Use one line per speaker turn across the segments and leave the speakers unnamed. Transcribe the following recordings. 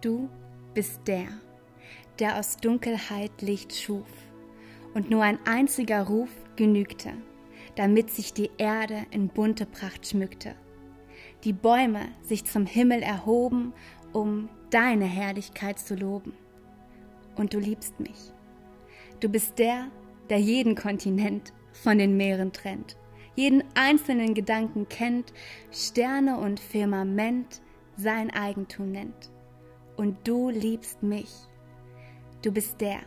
Du bist der, der aus Dunkelheit Licht schuf, und nur ein einziger Ruf genügte, damit sich die Erde in bunte Pracht schmückte. Die Bäume sich zum Himmel erhoben, um deine Herrlichkeit zu loben. Und du liebst mich. Du bist der, der jeden Kontinent von den Meeren trennt, jeden einzelnen Gedanken kennt, Sterne und Firmament sein Eigentum nennt. Und du liebst mich. Du bist der,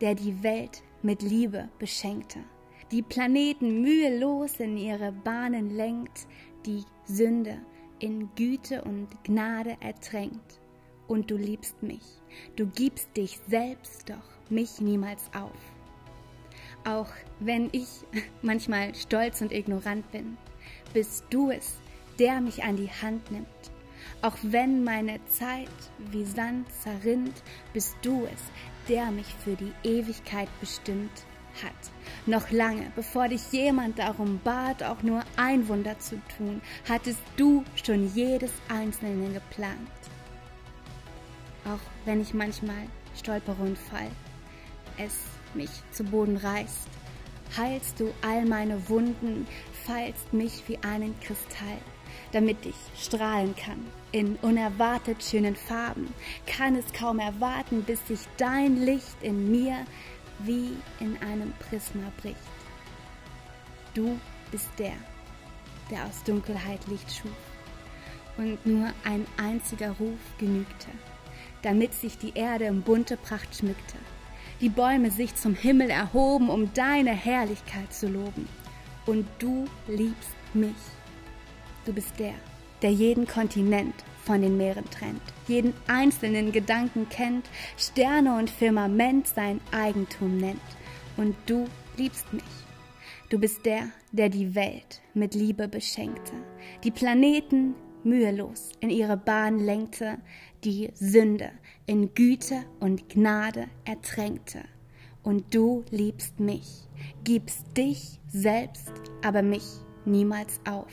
der die Welt mit Liebe beschenkte, die Planeten mühelos in ihre Bahnen lenkt, die Sünde in Güte und Gnade ertränkt. Und du liebst mich, du gibst dich selbst doch mich niemals auf. Auch wenn ich manchmal stolz und ignorant bin, bist du es, der mich an die Hand nimmt. Auch wenn meine Zeit wie Sand zerrinnt, bist du es, der mich für die Ewigkeit bestimmt hat. Noch lange, bevor dich jemand darum bat, auch nur ein Wunder zu tun, hattest du schon jedes einzelne geplant. Auch wenn ich manchmal stolpere und fall, es mich zu Boden reißt, heilst du all meine Wunden, feilst mich wie einen Kristall, damit ich strahlen kann in unerwartet schönen Farben, kann es kaum erwarten, bis sich dein Licht in mir wie in einem Prisma bricht. Du bist der, der aus Dunkelheit Licht schuf, und nur ein einziger Ruf genügte, damit sich die Erde in bunte Pracht schmückte die Bäume sich zum Himmel erhoben, um deine Herrlichkeit zu loben. Und du liebst mich. Du bist der, der jeden Kontinent von den Meeren trennt, jeden einzelnen Gedanken kennt, Sterne und Firmament sein Eigentum nennt. Und du liebst mich. Du bist der, der die Welt mit Liebe beschenkte, die Planeten mühelos in ihre Bahn lenkte, die Sünde in Güte und Gnade ertränkte. Und du liebst mich, gibst dich selbst, aber mich niemals auf.